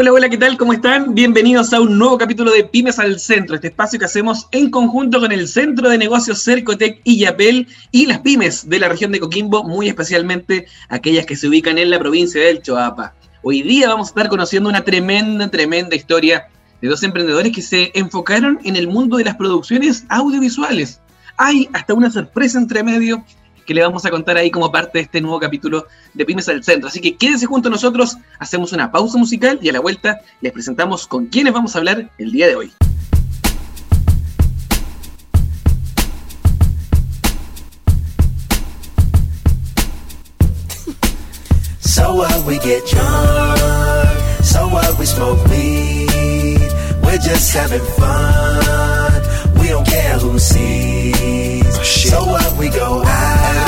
Hola, hola, ¿qué tal? ¿Cómo están? Bienvenidos a un nuevo capítulo de Pymes al Centro, este espacio que hacemos en conjunto con el Centro de Negocios Cercotec y Yapel y las pymes de la región de Coquimbo, muy especialmente aquellas que se ubican en la provincia del Choapa. Hoy día vamos a estar conociendo una tremenda, tremenda historia de dos emprendedores que se enfocaron en el mundo de las producciones audiovisuales. Hay hasta una sorpresa entre medio que le vamos a contar ahí como parte de este nuevo capítulo de Pymes al Centro. Así que quédense junto a nosotros, hacemos una pausa musical y a la vuelta les presentamos con quiénes vamos a hablar el día de hoy. So what we get drunk, so what we smoke weed, we're just having fun, we don't care who sees. Oh, so what we go out.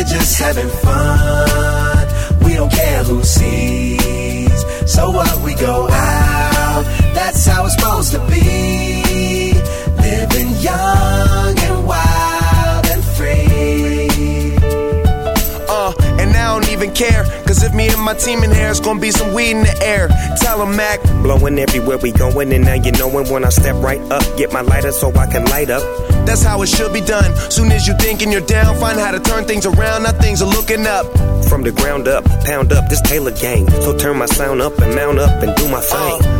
we're just having fun. We don't care who sees. So what we go out, that's how it's supposed to be. Living young and wild and free. Uh, and I don't even care. Cause if me and my team in here, it's gonna be some weed in the air. Tell them, Mac. Blowing everywhere we going, and now you knowin' when I step right up. Get my lighter so I can light up. That's how it should be done. Soon as you thinking you're down, find how to turn things around. Now things are looking up. From the ground up, pound up this Taylor gang. So turn my sound up and mount up and do my thing. Uh,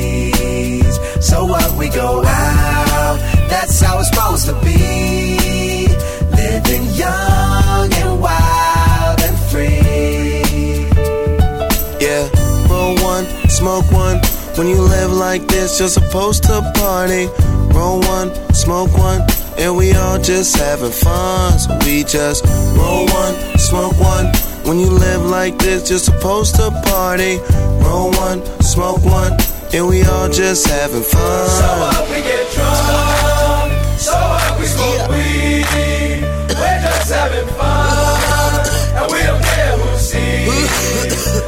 Like this, you're supposed to party. Roll one, smoke one, and we all just having fun. So we just roll one, smoke one. When you live like this, you're supposed to party. Roll one, smoke one, and we all just having fun. So up, we get drunk. So up, we smoke yeah. weed. We're just having fun, and we don't care who sees.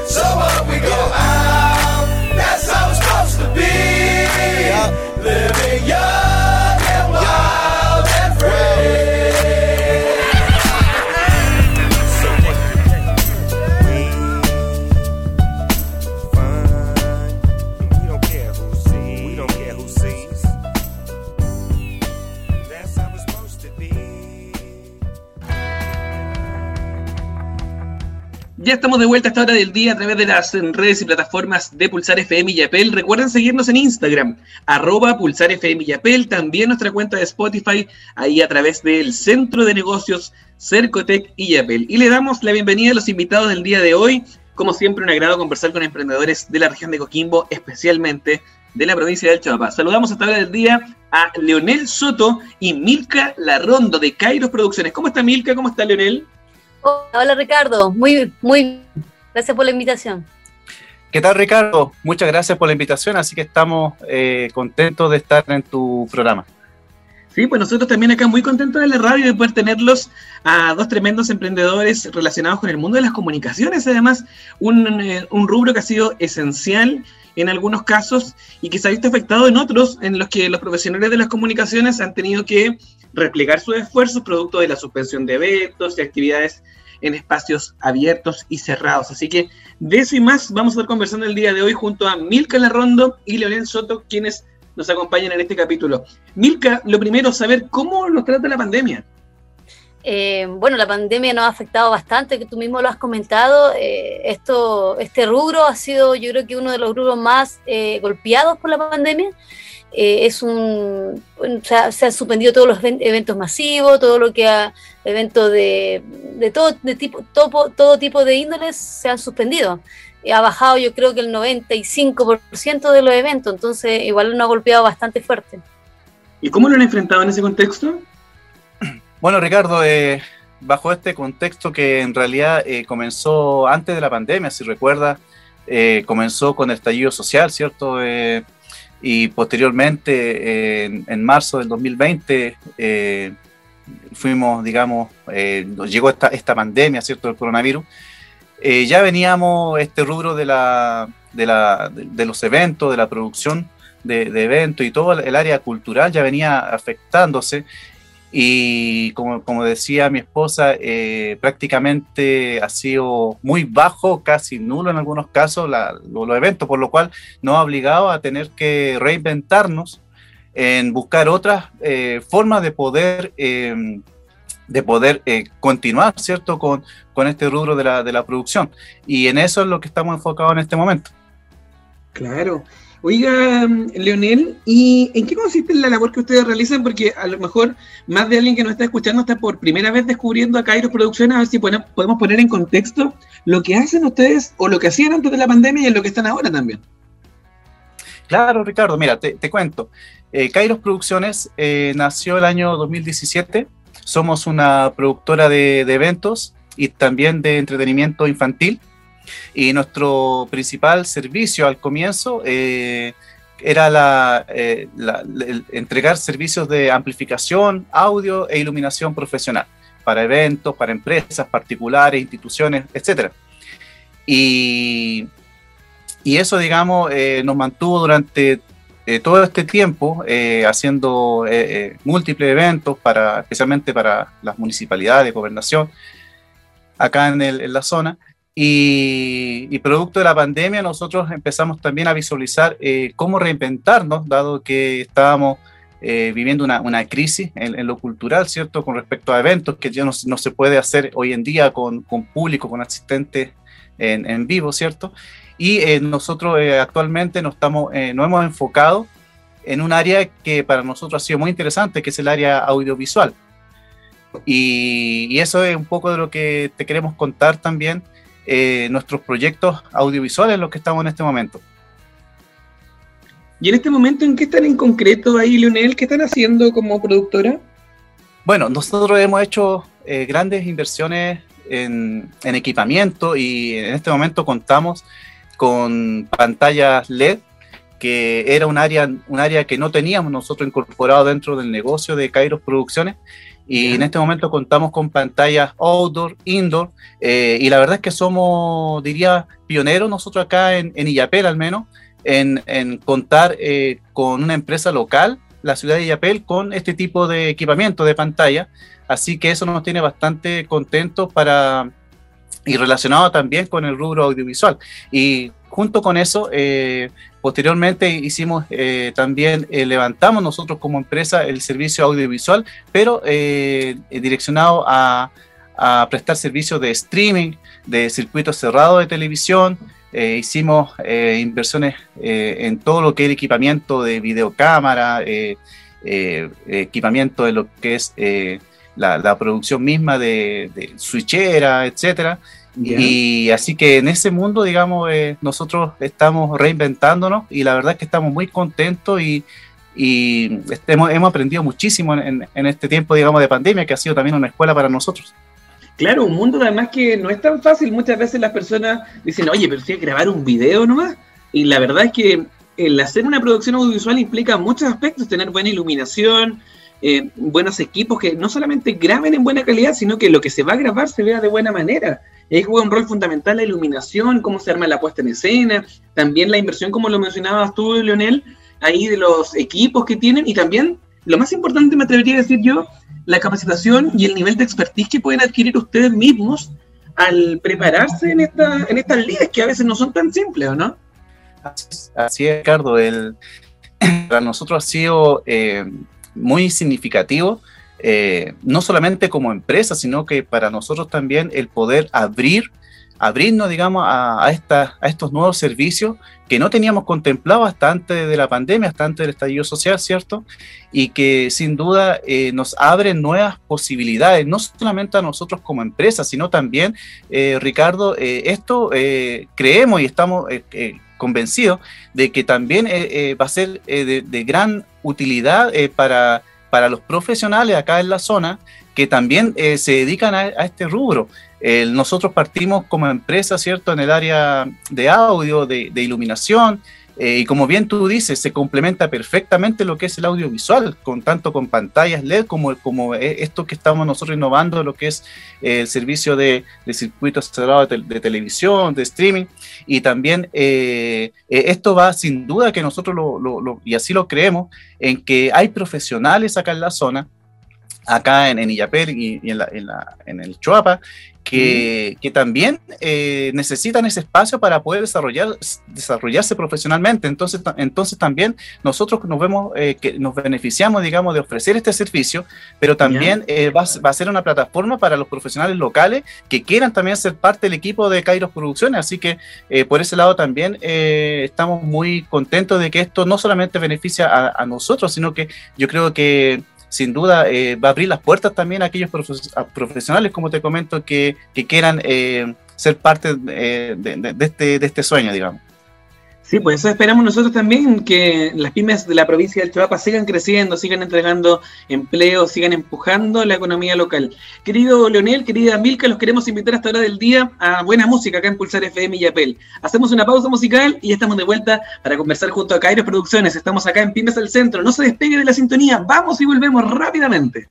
So up, we go out. Ya estamos de vuelta a esta hora del día a través de las redes y plataformas de Pulsar FM y Yapel. Recuerden seguirnos en Instagram, arroba Pulsar FM y Yapel. También nuestra cuenta de Spotify, ahí a través del Centro de Negocios Cercotec y Yapel. Y le damos la bienvenida a los invitados del día de hoy. Como siempre, un agrado conversar con emprendedores de la región de Coquimbo, especialmente de la provincia del Chihuahua. Saludamos a esta hora del día a Leonel Soto y Milka Larrondo de Kairos Producciones. ¿Cómo está Milka? ¿Cómo está Leonel? Hola Ricardo, muy, muy, gracias por la invitación. ¿Qué tal Ricardo? Muchas gracias por la invitación, así que estamos eh, contentos de estar en tu programa. Sí, pues nosotros también acá muy contentos de la radio de poder tenerlos a dos tremendos emprendedores relacionados con el mundo de las comunicaciones, además un, eh, un rubro que ha sido esencial en algunos casos y que se ha visto afectado en otros en los que los profesionales de las comunicaciones han tenido que replegar sus esfuerzos producto de la suspensión de eventos y actividades en espacios abiertos y cerrados. Así que de eso y más vamos a estar conversando el día de hoy junto a Milka Larrondo y Leonel Soto, quienes nos acompañan en este capítulo. Milka, lo primero, saber cómo nos trata la pandemia. Eh, bueno, la pandemia nos ha afectado bastante, que tú mismo lo has comentado. Eh, esto, este rubro ha sido, yo creo que uno de los rubros más eh, golpeados por la pandemia. Es un, se han suspendido todos los eventos masivos, todo lo que ha, eventos de, de todo de tipo, todo, todo tipo de índoles se han suspendido ha bajado yo creo que el 95% de los eventos, entonces igual nos ha golpeado bastante fuerte. ¿Y cómo lo han enfrentado en ese contexto? Bueno, Ricardo, eh, bajo este contexto que en realidad eh, comenzó antes de la pandemia, si recuerda, eh, comenzó con el estallido social, ¿cierto? Y posteriormente, en, marzo del 2020, fuimos, digamos, llegó esta, esta pandemia, ¿cierto?, del coronavirus. Eh, ya veníamos este rubro de, la, de, la, de, los eventos, de la producción de, eventos y todo el área cultural ya venía afectándose. Y como, como decía mi esposa, eh, prácticamente ha sido muy bajo, casi nulo en algunos casos, los eventos, por lo cual nos ha obligado a tener que reinventarnos en buscar otras eh, formas de poder de poder eh, continuar, ¿cierto?, con, con este rubro de la, de la producción. Y en eso es lo que estamos enfocados en este momento. Claro. Oiga, Leonel, ¿y en qué consiste la labor que ustedes realizan? Porque a lo mejor más de alguien que nos está escuchando está por primera vez descubriendo a Kairos Producciones, a ver si podemos poner en contexto lo que hacen ustedes o lo que hacían antes de la pandemia y en lo que están ahora también. Claro, Ricardo, mira, te, cuento. Eh, Kairos Producciones eh, nació el año 2017 somos una productora de, eventos y también de entretenimiento infantil. Y nuestro principal servicio al comienzo eh, era eh, la, entregar servicios de amplificación, audio e iluminación profesional para eventos, para empresas particulares, instituciones, etc. Y, y eso, digamos, eh, nos mantuvo durante eh, todo este tiempo eh, haciendo eh, múltiples eventos, para, especialmente para las municipalidades de gobernación, acá en, la zona. Y, producto de la pandemia, nosotros empezamos también a visualizar cómo reinventarnos, dado que estábamos viviendo una, una crisis en, lo cultural, ¿cierto? Con respecto a eventos que ya no, no se puede hacer hoy en día con, con público, con asistentes en, en vivo, ¿cierto? Y eh, nosotros eh, actualmente nos, estamos, eh, nos hemos enfocado en un área que para nosotros ha sido muy interesante, que es el área audiovisual. Y, eso es un poco de lo que te queremos contar también, nuestros proyectos audiovisuales en los que estamos en este momento. ¿Y en este momento en qué están en concreto ahí, Leonel? ¿Qué están haciendo como productora? Bueno, nosotros hemos hecho grandes inversiones en, en, equipamiento y en este momento contamos con pantallas LED, que era un área, un área que no teníamos nosotros incorporado dentro del negocio de Kairos Producciones. Y en este momento contamos con pantallas outdoor, indoor, eh, y la verdad es que somos, diría, pioneros nosotros acá en, en Illapel al menos, en, en contar eh, con una empresa local, la ciudad de Illapel, con este tipo de equipamiento de pantalla. Así que eso nos tiene bastante contentos para, y relacionado también con el rubro audiovisual. Y junto con eso, eh, posteriormente hicimos eh, también, eh, levantamos nosotros como empresa el servicio audiovisual, pero direccionado a, a, prestar servicios de streaming, de circuitos cerrados de televisión. hicimos inversiones en todo lo que es equipamiento de videocámara, equipamiento de lo que es la, producción misma de, de switchera, etcétera. Y así que en ese mundo, digamos, eh, nosotros estamos reinventándonos y la verdad es que estamos muy contentos y, y hemos, hemos, aprendido muchísimo en, en, este tiempo, digamos, de pandemia, que ha sido también una escuela para nosotros. Claro, un mundo además que no es tan fácil. Muchas veces las personas dicen, oye, pero si grabar un video nomás. Y la verdad es que el hacer una producción audiovisual implica muchos aspectos, tener buena iluminación, eh, buenos equipos que no solamente graben en buena calidad, sino que lo que se va a grabar se vea de buena manera. Ahí juega un rol fundamental la iluminación, cómo se arma la puesta en escena, también la inversión, como lo mencionabas tú, Leonel, ahí de los equipos que tienen y también, lo más importante me atrevería a decir yo, la capacitación y el nivel de expertise que pueden adquirir ustedes mismos al prepararse en, esta, en estas líneas que a veces no son tan simples, ¿o no? Así es, Ricardo. El, para nosotros ha sido eh, muy significativo, eh, no solamente como empresa, sino que para nosotros también el poder abrir, abrirnos, digamos, a, esta, a estos nuevos servicios que no teníamos contemplado hasta antes de la pandemia, hasta antes del estallido social, ¿cierto? Y que sin duda eh, nos abren nuevas posibilidades, no solamente a nosotros como empresa, sino también, Ricardo, esto creemos y estamos convencido de que también eh, eh, va a ser eh, de, gran utilidad para, para los profesionales acá en la zona que también se dedican a, este rubro. nosotros partimos como empresa, ¿cierto?, en el área de audio, de, de iluminación, eh, y como bien tú dices, se complementa perfectamente lo que es el audiovisual, con tanto con pantallas LED como, como esto que estamos nosotros innovando, lo que es eh, el servicio de, circuitos cerrados de, televisión, de streaming. Y también eh, esto va sin duda que nosotros, lo, y así lo creemos, en que hay profesionales acá en la zona acá en, en Illapel y, en, la, en, la, en, el Choapa, que, que también eh, necesitan ese espacio para poder desarrollar, desarrollarse profesionalmente. Entonces, entonces también nosotros nos vemos eh, que nos beneficiamos, digamos, de ofrecer este servicio, pero también eh, va, va, a ser una plataforma para los profesionales locales que quieran también ser parte del equipo de Kairos Producciones. Así que por ese lado también estamos muy contentos de que esto no solamente beneficia a, a nosotros, sino que yo creo que sin duda eh, va a abrir las puertas también a aquellos profesionales, como te comento, que, quieran eh, ser parte eh, de, este, de este sueño, digamos. Sí, pues eso esperamos nosotros también, que las pymes de la provincia del Chihuahua sigan creciendo, sigan entregando empleo, sigan empujando la economía local. Querido Leonel, querida Milka, los queremos invitar hasta hora del día a buena música acá en Pulsar FM y Apel. Hacemos una pausa musical y estamos de vuelta para conversar junto a Kairos Producciones. Estamos acá en Pymes del Centro. No se despegue de la sintonía, vamos y volvemos rápidamente.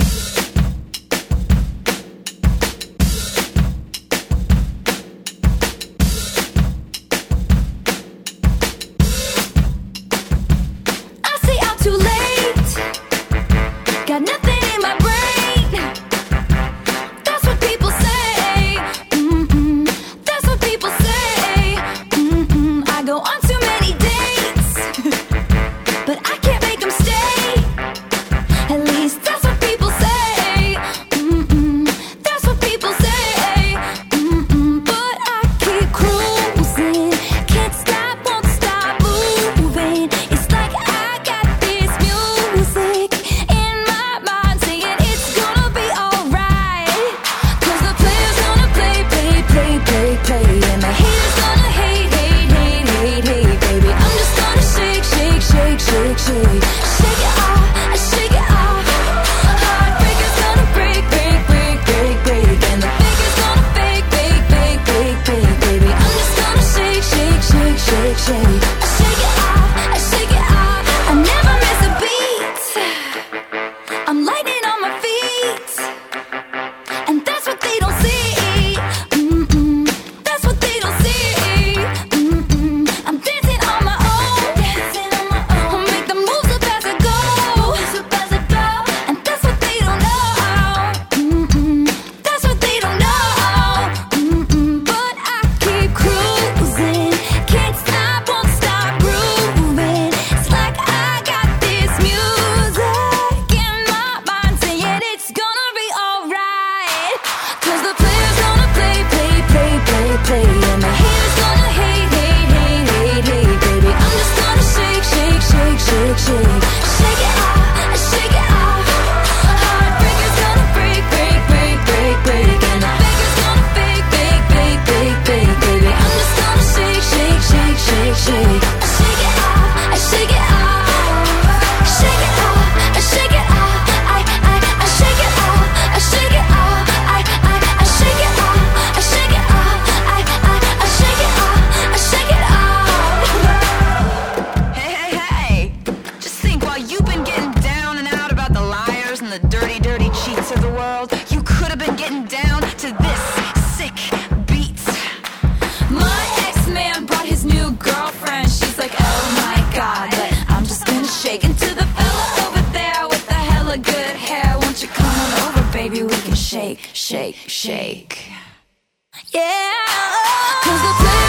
Shake. Yeah,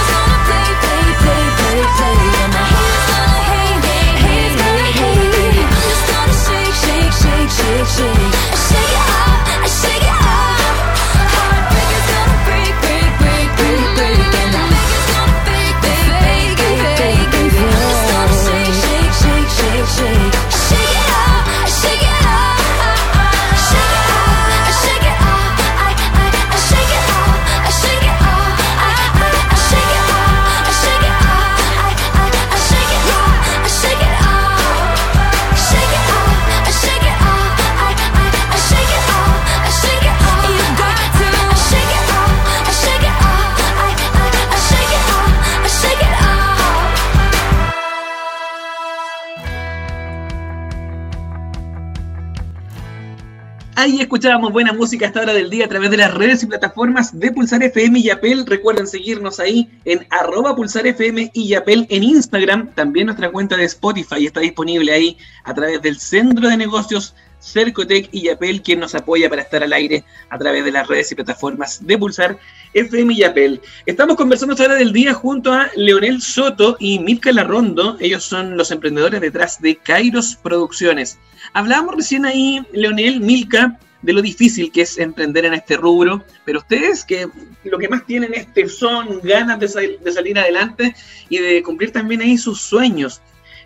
Ahí escuchábamos buena música a esta hora del día a través de las redes y plataformas de Pulsar FM y Yapel. Recuerden seguirnos ahí en arroba Pulsar FM y Yapel en Instagram. También nuestra cuenta de Spotify está disponible ahí a través del Centro de Negocios Cercotec y Yapel, quien nos apoya para estar al aire a través de las redes y plataformas de Pulsar FM Yapel. Estamos conversando esta hora del día junto a Leonel Soto y Mirka Larrondo. Ellos son los emprendedores detrás de Kairos Producciones. Hablábamos recién ahí, Leonel, Milka, de lo difícil que es emprender en este rubro, pero ustedes que lo que más tienen es son ganas de, de salir adelante y de cumplir también ahí sus sueños.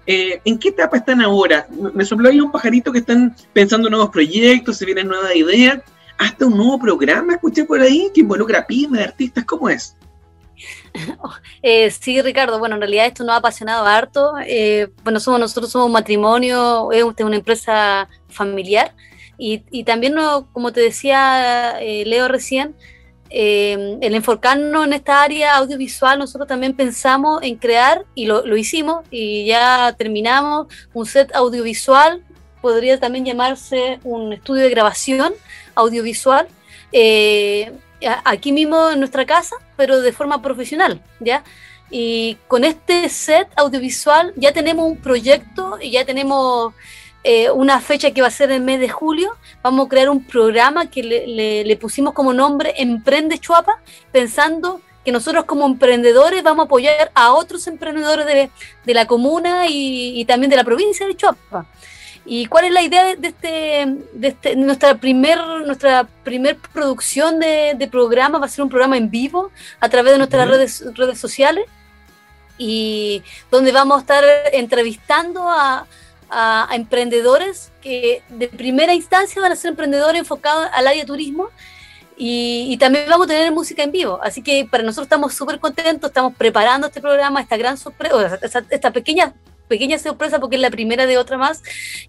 Eh, ¿En qué etapa están ahora? Me- Me sopló ahí un pajarito que están pensando nuevos proyectos, se vienen nuevas ideas, hasta un nuevo programa, escuché por ahí, que involucra pymes, artistas, ¿cómo es? Eh, sí, Ricardo, bueno, en realidad esto nos ha apasionado harto. Eh, bueno, somos, nosotros somos un matrimonio, es una empresa familiar y, y también, no, como te decía eh, Leo recién, eh, el enfocarnos en esta área audiovisual, nosotros también pensamos en crear, y lo, lo hicimos, y ya terminamos, un set audiovisual, podría también llamarse un estudio de grabación audiovisual, eh, aquí mismo en nuestra casa, pero de forma profesional, ¿ya? Y con este set audiovisual ya tenemos un proyecto y ya tenemos eh, una fecha que va a ser el mes de julio. Vamos a crear un programa que le pusimos como nombre Emprende Chuapa, pensando que nosotros como emprendedores vamos a apoyar a otros emprendedores de, de la comuna y, y también de la provincia de Chuapa. ¿Y cuál es la idea de, de este, de este- nuestra primer, nuestra primer producción de, de programa? Va a ser un programa en vivo a través de nuestras Ujú. redes, redes sociales y donde vamos a estar entrevistando a, a- a emprendedores que de primera instancia van a ser emprendedores enfocados al área de turismo y, y también vamos a tener música en vivo. Así que para nosotros estamos súper contentos, estamos preparando este programa, esta gran sorpresa, esta, esta pequeña pequeña sorpresa porque es la primera de otra más.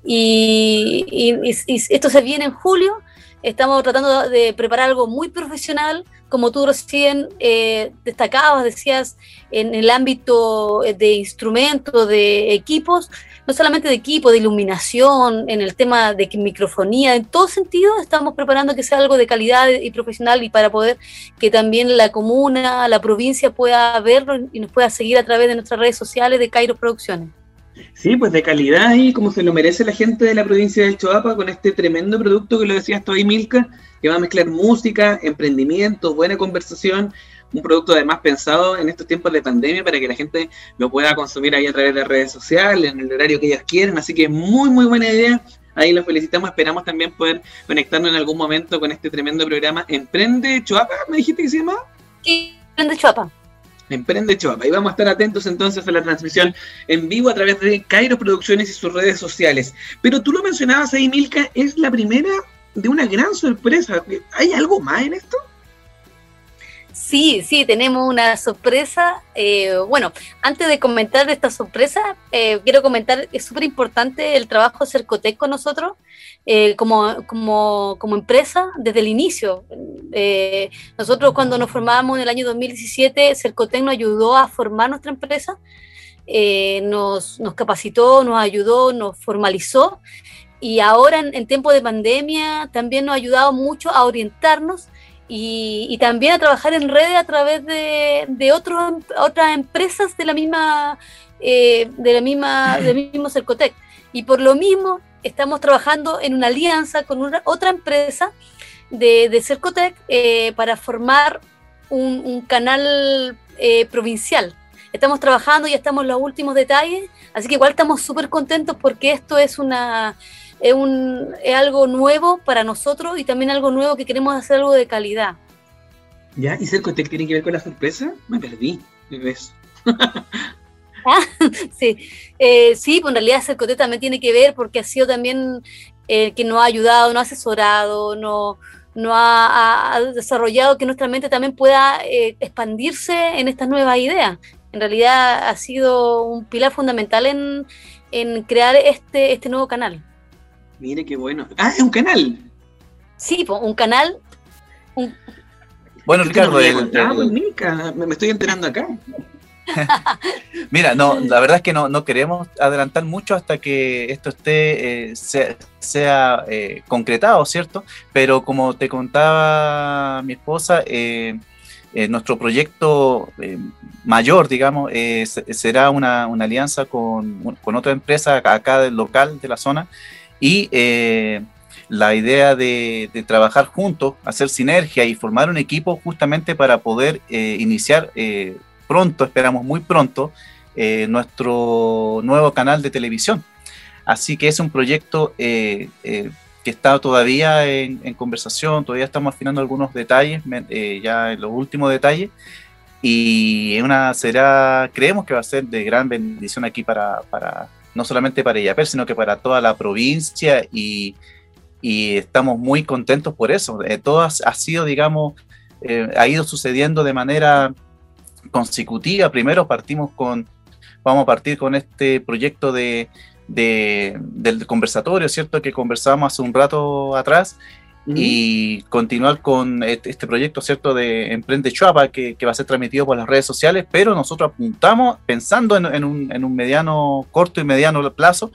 Y, y- esto se viene en julio. Estamos tratando de preparar algo muy profesional. Como tú recién eh, destacabas decías en el ámbito de instrumentos de equipos no solamente de equipo de iluminación en el tema de microfonía en todo sentido estamos preparando que sea algo de calidad y profesional y para poder que también la comuna la provincia pueda verlo y nos pueda seguir a través de nuestras redes sociales de Cairo Producciones Sí, pues de calidad y como se lo merece la gente de la provincia del Choapa con este tremendo producto que lo decías tú Milka, que va a mezclar música, emprendimiento, buena conversación, un producto además pensado en estos tiempos de pandemia para que la gente lo pueda consumir ahí a través de redes sociales, en el horario que ellos quieren, así que muy, muy buena idea. Ahí los felicitamos, esperamos también poder conectarnos en algún momento con este tremendo programa Emprende Choapa, me dijiste que se llamaba. y de Chuapa. Emprende Choapa. Y vamos a estar atentos entonces a la transmisión en vivo a través de Cairo Producciones y sus redes sociales. Pero tú lo mencionabas ahí, Milka, es la primera de una gran sorpresa. ¿Hay algo más en esto? Sí, sí, tenemos una sorpresa. Eh, bueno, antes de comentar esta sorpresa, eh, quiero comentar, es súper importante el trabajo Cercotec con nosotros eh, como, como, empresa desde el inicio. Nosotros cuando nos formamos en el año 2017, Cercotec nos ayudó a formar nuestra empresa, nos, nos capacitó, nos ayudó, nos formalizó y ahora en, en tiempo de pandemia también nos ha ayudado mucho a orientarnos y, y también a trabajar en redes a través de, de otros, otras empresas de la misma, eh, de la misma, del mismo Cercotec. Y por lo mismo estamos trabajando en una alianza con una, otra empresa de, de Cercotec eh, para formar un, canal eh, provincial. Estamos trabajando, ya estamos en los últimos detalles, así que igual estamos súper contentos porque esto es una es, un, es algo nuevo para nosotros y también algo nuevo que queremos hacer algo de calidad. ¿Ya? ¿Y Cercotec tiene que ver con la sorpresa? Me perdí. ¿Ves? sí, eh, sí, pues en realidad Cercotec también tiene que ver porque ha sido también el que nos ha ayudado, nos ha asesorado, no, no ha, ha desarrollado que nuestra mente también pueda eh, expandirse en estas nuevas ideas. En realidad ha sido un pilar fundamental en, en crear este, este nuevo canal. Mire qué bueno. Ah, es un canal. Sí, un canal. un- Bueno, Ricardo, el- nunca. Me, estoy enterando acá. Mira, no, la verdad es que no, no queremos adelantar mucho hasta que esto esté, eh, sea, sea, eh, concretado, ¿cierto? Pero como te contaba mi esposa, eh, eh, nuestro proyecto eh, mayor, digamos, eh, se- será una, una alianza con, con otra empresa acá del local de la zona y eh, la idea de, de trabajar juntos, hacer sinergia y formar un equipo justamente para poder eh, iniciar eh, pronto, esperamos muy pronto, eh, nuestro nuevo canal de televisión. Así que es un proyecto eh, eh, que está todavía en, en conversación, todavía estamos afinando algunos detalles, ya en los últimos detalles, y una será, creemos que va a ser de gran bendición aquí para, para no solamente para Illapel, sino que para toda la provincia y, y estamos muy contentos por eso. Eh, todo ha, sido, digamos, eh, ha ido sucediendo de manera consecutiva. Primero partimos con, vamos a partir con este proyecto de, de- del conversatorio, ¿cierto? Que conversábamos hace un rato atrás y continuar con este, proyecto, ¿cierto? De Emprende Chuapa, que, va a ser transmitido por las redes sociales, pero nosotros apuntamos, pensando en, un, mediano, corto y mediano plazo,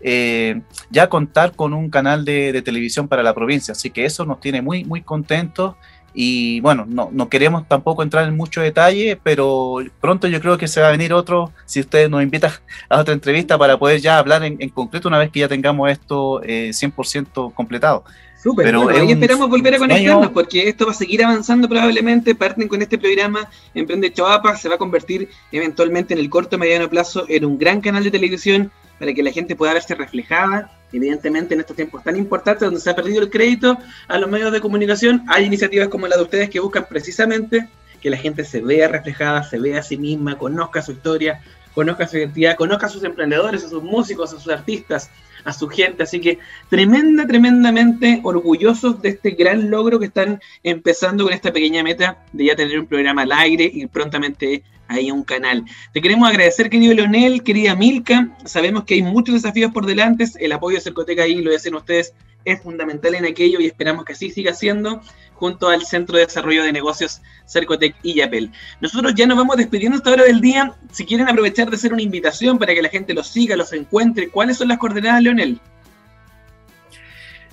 eh, ya contar con un canal de, de televisión para la provincia. Así que eso nos tiene muy, muy contentos. Y bueno, no, no queremos tampoco entrar en mucho detalle, pero pronto yo creo que se va a venir otro, si ustedes nos invitan a otra entrevista para poder ya hablar en, en concreto una vez que ya tengamos esto eh, 100% completado. Súper, Pero bueno, ahí esperamos volver a conectarnos porque esto va a seguir avanzando probablemente. Parten con este programa Emprende Choapa, se va a convertir eventualmente en el corto y mediano plazo en un gran canal de televisión para que la gente pueda verse reflejada. Evidentemente, en estos tiempos tan importantes donde se ha perdido el crédito a los medios de comunicación, hay iniciativas como la de ustedes que buscan precisamente que la gente se vea reflejada, se vea a sí misma, conozca su historia, conozca su identidad, conozca a sus emprendedores, a sus músicos, a sus artistas, a su gente. Así que tremenda, tremendamente orgullosos de este gran logro que están empezando con esta pequeña meta de ya tener un programa al aire y prontamente ahí un canal. Te queremos agradecer, querido Leonel, querida Milka. Sabemos que hay muchos desafíos por delante. El apoyo de Cercoteca ahí, lo decían ustedes, es fundamental en aquello y esperamos que así siga siendo junto al Centro de Desarrollo de Negocios Cercotec y Yapel. Nosotros ya nos vamos despidiendo a esta hora del día. Si quieren aprovechar de hacer una invitación para que la gente los siga, los encuentre, ¿cuáles son las coordenadas, Leonel?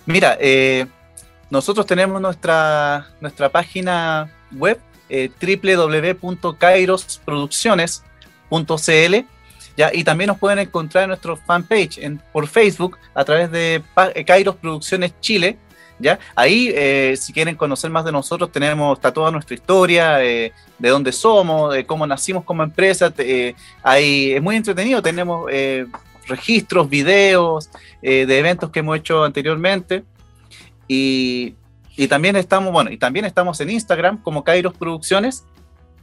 Mira, eh, nosotros tenemos nuestra, nuestra página web eh, www.kairosproducciones.cl ¿ya? y también nos pueden encontrar en nuestro fanpage en, por Facebook a través de eh, Kairos Producciones Chile. ¿Ya? Ahí, eh, si quieren conocer más de nosotros, tenemos está toda nuestra historia, eh, de dónde somos, de cómo nacimos como empresa. eh, es muy entretenido, tenemos eh, registros, videos de eventos que hemos hecho anteriormente. Y, y también estamos, bueno, y también estamos en Instagram como Kairos Producciones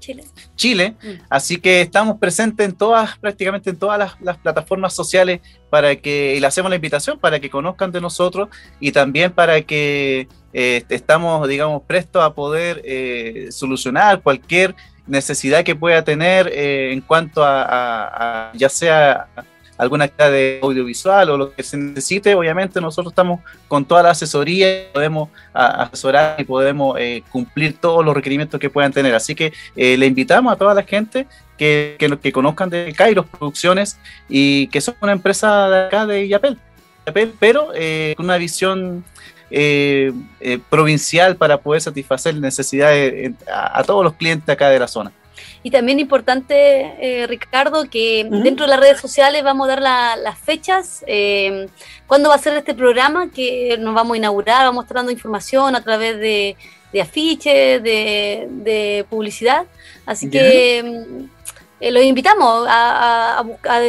Chile. Chile, Mm. así que estamos presentes en todas, prácticamente en todas las, las plataformas sociales para que, y le hacemos la invitación para que conozcan de nosotros y también para que eh, estamos, digamos, prestos a poder eh, solucionar cualquier necesidad que pueda tener eh, en cuanto a, a- a ya sea alguna actividad de audiovisual o lo que se necesite, obviamente nosotros estamos con toda la asesoría, podemos asesorar y podemos eh, cumplir todos los requerimientos que puedan tener. Así que eh, le invitamos a toda la gente que, que, que conozcan de Kairos Producciones y que son una empresa de acá de Yapel, Yapel, pero eh, con una visión eh, provincial para poder satisfacer necesidades a todos los clientes acá de la zona. Y también importante, eh, Ricardo, que dentro de las redes sociales vamos a dar la- las fechas, eh, cuándo va a ser este programa que nos vamos a inaugurar, vamos a estar dando información a través de, de afiches, de, de publicidad. Así que mm, eh, los invitamos a, a,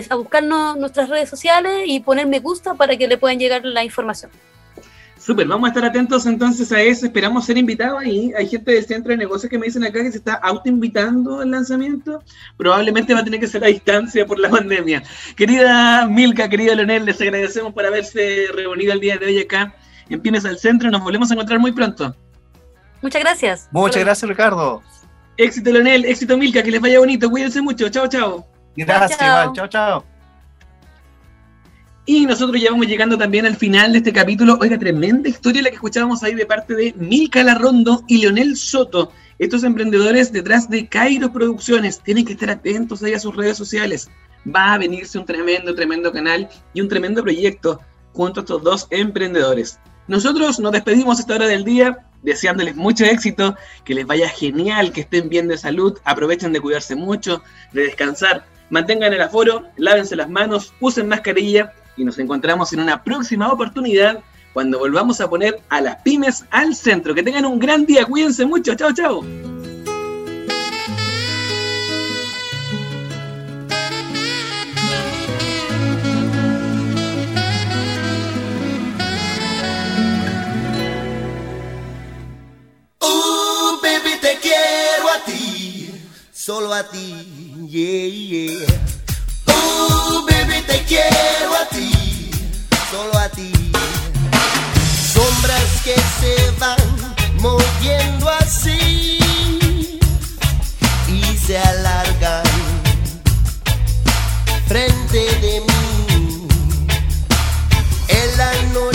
a buscarnos nuestras redes sociales y poner me gusta para que le puedan llegar la información. Súper, vamos a estar atentos entonces a eso. Esperamos ser invitados ahí. Hay gente del centro de negocios que me dicen acá que se está autoinvitando al lanzamiento. Probablemente va a tener que ser a distancia por la pandemia. Querida Milka, querido Leonel, les agradecemos por haberse reunido el día de hoy acá en Pymes al Centro. Nos volvemos a encontrar muy pronto. Muchas gracias. Muchas Hola. gracias, Ricardo. Éxito, Leonel. Éxito, Milka. Que les vaya bonito. Cuídense mucho. Chao, chao. Gracias. Chao, chao. Y nosotros ya vamos llegando también al final de este capítulo. Oiga, tremenda historia la que escuchábamos ahí de parte de Milka Larrondo y Leonel Soto. Estos emprendedores detrás de Cairo Producciones. Tienen que estar atentos ahí a sus redes sociales. Va a venirse un tremendo, tremendo canal y un tremendo proyecto junto a estos dos emprendedores. Nosotros nos despedimos a esta hora del día deseándoles mucho éxito, que les vaya genial, que estén bien de salud, aprovechen de cuidarse mucho, de descansar, mantengan el aforo, lávense las manos, usen mascarilla y nos encontramos en una próxima oportunidad cuando volvamos a poner a las pymes al centro. Que tengan un gran día, cuídense mucho, chao, chao. Uh, baby, te quiero a ti, solo a ti, yeah, yeah. Uh, baby, te quiero a ti, solo a ti. Sombras que se van moviendo así y se alargan frente de mí. El anochecer